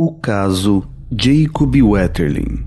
O caso Jacob Wetterling.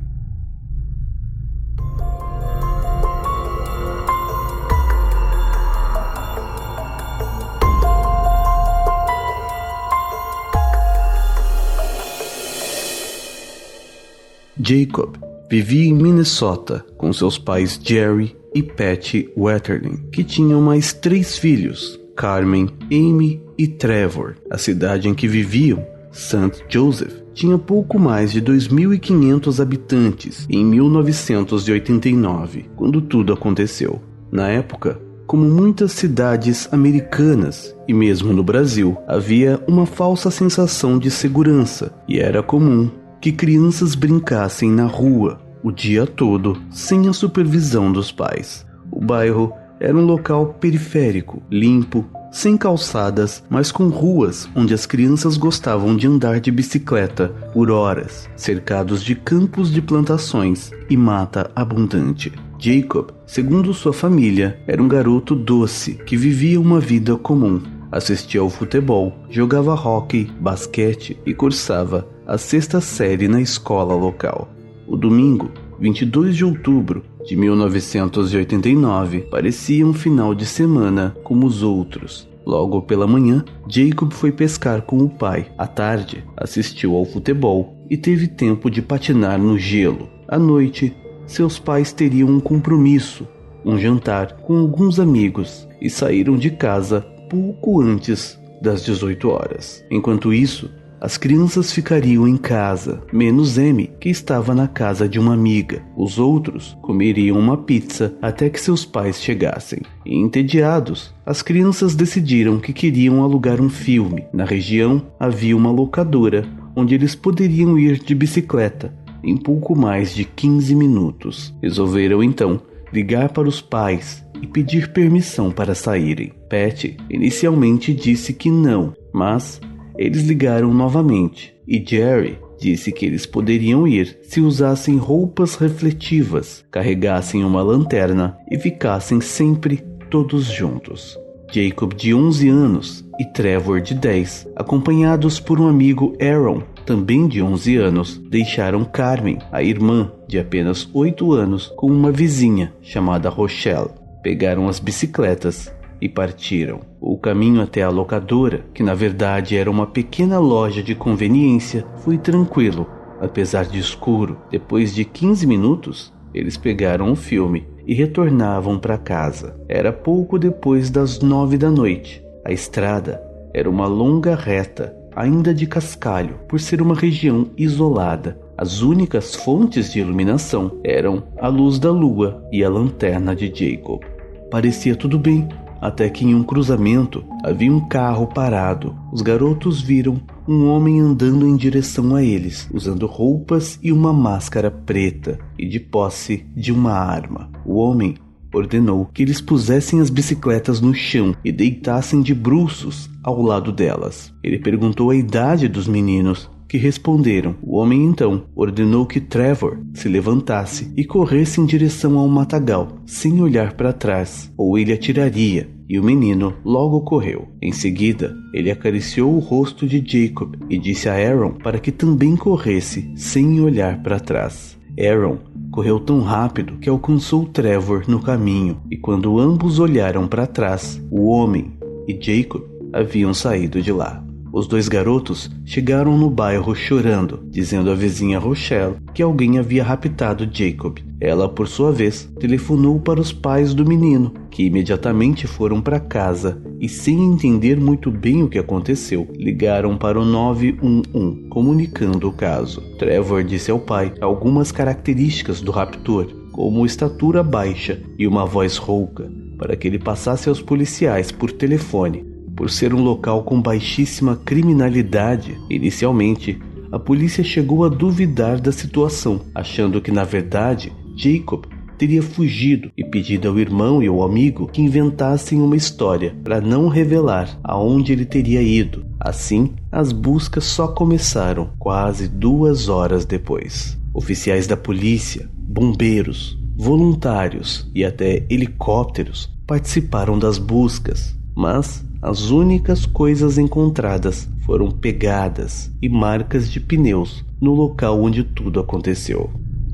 Jacob vivia em Minnesota com seus pais Jerry e Patty Wetterling, que tinham mais três filhos, Carmen, Amy e Trevor. A cidade em que viviam, St. Joseph, tinha pouco mais de 2.500 habitantes em 1989, quando tudo aconteceu. Na época, como muitas cidades americanas e mesmo no Brasil, havia uma falsa sensação de segurança e era comum que crianças brincassem na rua o dia todo sem a supervisão dos pais. O bairro era um local periférico, limpo, sem calçadas, mas com ruas onde as crianças gostavam de andar de bicicleta por horas, cercados de campos de plantações e mata abundante. Jacob, segundo sua família, era um garoto doce que vivia uma vida comum. Assistia ao futebol, jogava hóquei, basquete e cursava a sexta série na escola local. O domingo, 22 de outubro de 1989, parecia um final de semana como os outros. Logo pela manhã, Jacob foi pescar com o pai. À tarde, assistiu ao futebol e teve tempo de patinar no gelo. À noite, seus pais teriam um compromisso, um jantar com alguns amigos e saíram de casa pouco antes das 18 horas. Enquanto isso, as crianças ficariam em casa, menos Amy, que estava na casa de uma amiga. Os outros comeriam uma pizza até que seus pais chegassem. E, entediados, as crianças decidiram que queriam alugar um filme. Na região havia uma locadora onde eles poderiam ir de bicicleta em pouco mais de 15 minutos. Resolveram então ligar para os pais e pedir permissão para saírem. Pat inicialmente disse que não, mas eles ligaram novamente e Jerry disse que eles poderiam ir se usassem roupas refletivas, carregassem uma lanterna e ficassem sempre todos juntos. Jacob, de 11 anos, e Trevor, de 10, acompanhados por um amigo Aaron, também de 11 anos, deixaram Carmen, a irmã de apenas 8 anos, com uma vizinha chamada Rochelle. Pegaram as bicicletas e partiram. O caminho até a locadora, que na verdade era uma pequena loja de conveniência, foi tranquilo, apesar de escuro. Depois de 15 minutos, eles pegaram o filme e retornavam para casa. Era pouco depois das nove da noite. A estrada era uma longa reta, ainda de cascalho, por ser uma região isolada. As únicas fontes de iluminação eram a luz da lua e a lanterna de Jacob. Parecia tudo bem, até que em um cruzamento havia um carro parado. Os garotos viram um homem andando em direção a eles, usando roupas e uma máscara preta e de posse de uma arma. O homem ordenou que eles pusessem as bicicletas no chão e deitassem de bruços ao lado delas. Ele perguntou a idade dos meninos que responderam. O homem então ordenou que Trevor se levantasse e corresse em direção ao matagal, sem olhar para trás, ou ele atiraria. E o menino logo correu. Em seguida, ele acariciou o rosto de Jacob e disse a Aaron para que também corresse, sem olhar para trás. Aaron correu tão rápido que alcançou Trevor no caminho, e quando ambos olharam para trás, o homem e Jacob haviam saído de lá. Os dois garotos chegaram no bairro chorando, dizendo à vizinha Rochelle que alguém havia raptado Jacob. Ela, por sua vez, telefonou para os pais do menino, que imediatamente foram para casa e, sem entender muito bem o que aconteceu, ligaram para o 911, comunicando o caso. Trevor disse ao pai algumas características do raptor, como estatura baixa e uma voz rouca, para que ele passasse aos policiais por telefone por ser um local com baixíssima criminalidade, inicialmente, a polícia chegou a duvidar da situação, achando que na verdade Jacob teria fugido e pedido ao irmão e ao amigo que inventassem uma história para não revelar aonde ele teria ido. Assim, as buscas só começaram quase duas horas depois. Oficiais da polícia, bombeiros, voluntários e até helicópteros participaram das buscas, mas As únicas coisas encontradas foram pegadas e marcas de pneus no local onde tudo aconteceu.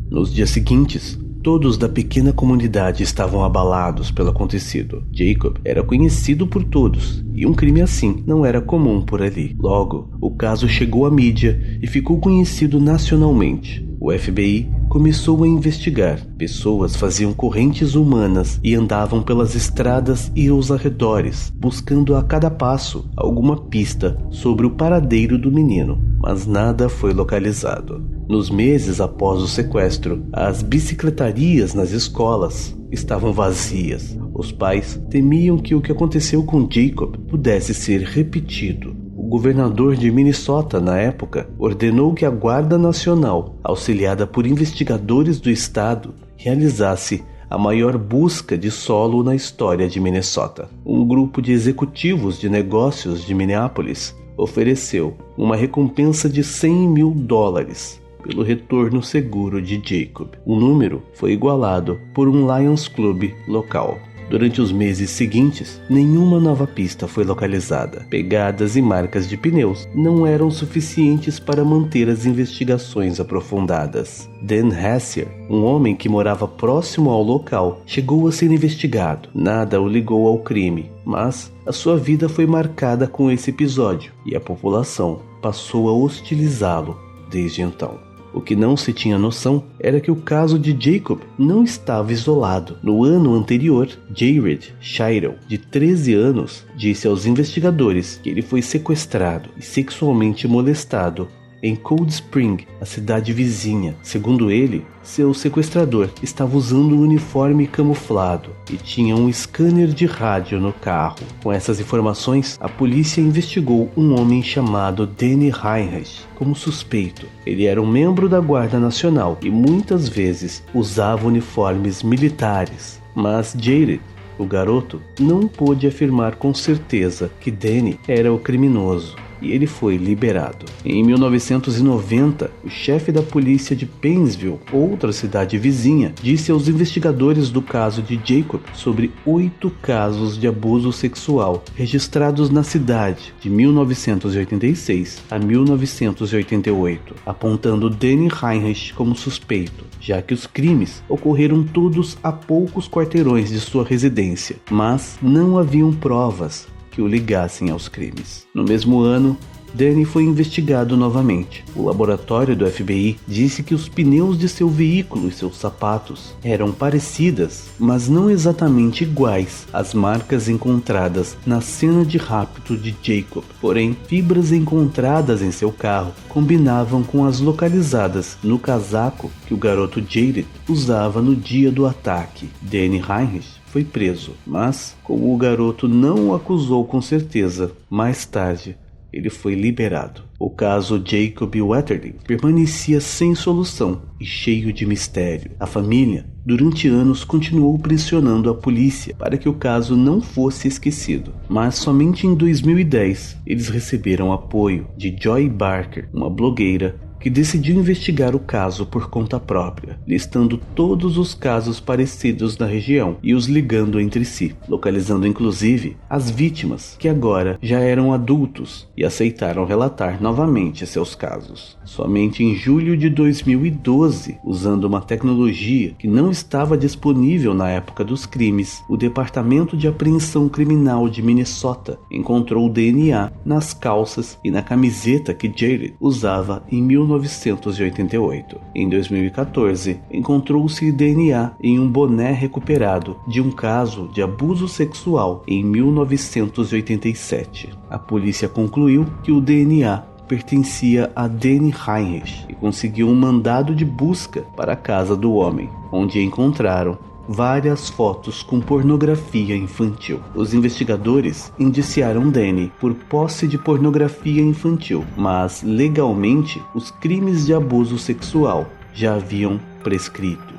Nos dias seguintes, Todos da pequena comunidade estavam abalados pelo acontecido. Jacob era conhecido por todos e um crime assim não era comum por ali. Logo, o caso chegou à mídia e ficou conhecido nacionalmente. O FBI começou a investigar. Pessoas faziam correntes humanas e andavam pelas estradas e os arredores, buscando a cada passo alguma pista sobre o paradeiro do menino, mas nada foi localizado. Nos meses após o sequestro, as bicicletarias nas escolas estavam vazias. Os pais temiam que o que aconteceu com Jacob pudesse ser repetido. Governador de Minnesota, na época, ordenou que a Guarda Nacional, auxiliada por investigadores do estado, realizasse a maior busca de solo na história de Minnesota. Um grupo de executivos de negócios de Minneapolis ofereceu uma recompensa de 100 mil dólares pelo retorno seguro de Jacob. O número foi igualado por um Lions Club local. Durante os meses seguintes, nenhuma nova pista foi localizada. Pegadas e marcas de pneus não eram suficientes para manter as investigações aprofundadas. Dan Hassier, um homem que morava próximo ao local, chegou a ser investigado. Nada o ligou ao crime, mas a sua vida foi marcada com esse episódio e a população passou a hostilizá-lo desde então. O que não se tinha noção era que o caso de Jacob não estava isolado. No ano anterior, Jared Shirel, de 13 anos, disse aos investigadores que ele foi sequestrado e sexualmente molestado em Cold Spring, a cidade vizinha. Segundo ele, seu sequestrador estava usando um uniforme camuflado e tinha um scanner de rádio no carro. Com essas informações, a polícia investigou um homem chamado Danny Heinrich como suspeito. Ele era um membro da Guarda Nacional e muitas vezes usava uniformes militares. Mas Jared o garoto não pôde afirmar com certeza que Danny era o criminoso e ele foi liberado. Em 1990, o chefe da polícia de Painesville, outra cidade vizinha, disse aos investigadores do caso de Jacob sobre oito casos de abuso sexual registrados na cidade de 1986 a 1988, apontando Danny Heinrich como suspeito, já que os crimes ocorreram todos a poucos quarteirões de sua residência, mas não haviam provas que o ligassem aos crimes. No mesmo ano, Danny foi investigado novamente. O laboratório do FBI disse que os pneus de seu veículo e seus sapatos eram parecidas, mas não exatamente iguais às marcas encontradas na cena de rapto de Jacob. Porém, fibras encontradas em seu carro combinavam com as localizadas no casaco que o garoto Jared usava no dia do ataque. Danny Heinrich foi preso, mas, como o garoto não o acusou com certeza, mais tarde ele foi liberado. O caso Jacob Wetterling permanecia sem solução e cheio de mistério. A família, durante anos, continuou pressionando a polícia para que o caso não fosse esquecido, mas somente em 2010 eles receberam apoio de Joy Barker, uma blogueira que decidiu investigar o caso por conta própria, listando todos os casos parecidos na região e os ligando entre si, localizando inclusive as vítimas, que agora já eram adultos e aceitaram relatar novamente seus casos. Somente em julho de 2012, usando uma tecnologia que não estava disponível na época dos crimes, o Departamento de Apreensão Criminal de Minnesota encontrou o DNA nas calças e na camiseta que Jared usava em 19 1988. Em 2014, encontrou-se DNA em um boné recuperado de um caso de abuso sexual em 1987. A polícia concluiu que o DNA pertencia a Danny Heinrich e conseguiu um mandado de busca para a casa do homem, onde encontraram várias fotos com pornografia infantil. Os investigadores indiciaram Danny por posse de pornografia infantil, mas legalmente os crimes de abuso sexual já haviam prescrito.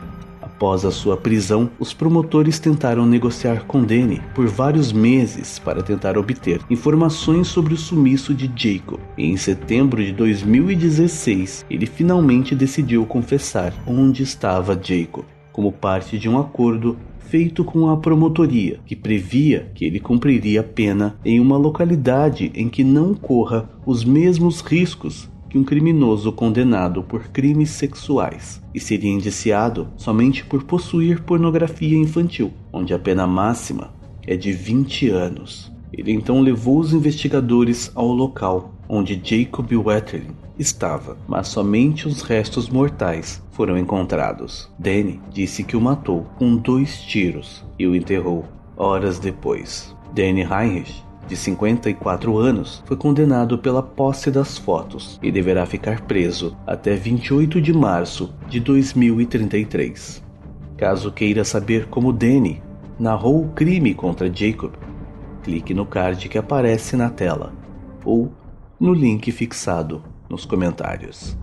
Após a sua prisão, os promotores tentaram negociar com Danny por vários meses para tentar obter informações sobre o sumiço de Jacob. E em setembro de 2016, ele finalmente decidiu confessar onde estava Jacob como parte de um acordo feito com a promotoria, que previa que ele cumpriria a pena em uma localidade em que não corra os mesmos riscos que um criminoso condenado por crimes sexuais e seria indiciado somente por possuir pornografia infantil, onde a pena máxima é de 20 anos. Ele então levou os investigadores ao local onde Jacob Wetterling estava, mas somente os restos mortais foram encontrados. Danny disse que o matou com dois tiros e o enterrou horas depois. Danny Heinrich de 54 anos, foi condenado pela posse das fotos e deverá ficar preso até 28 de março de 2033. Caso queira saber como Danny narrou o crime contra Jacob, clique no card que aparece na tela ou no link fixado nos comentários.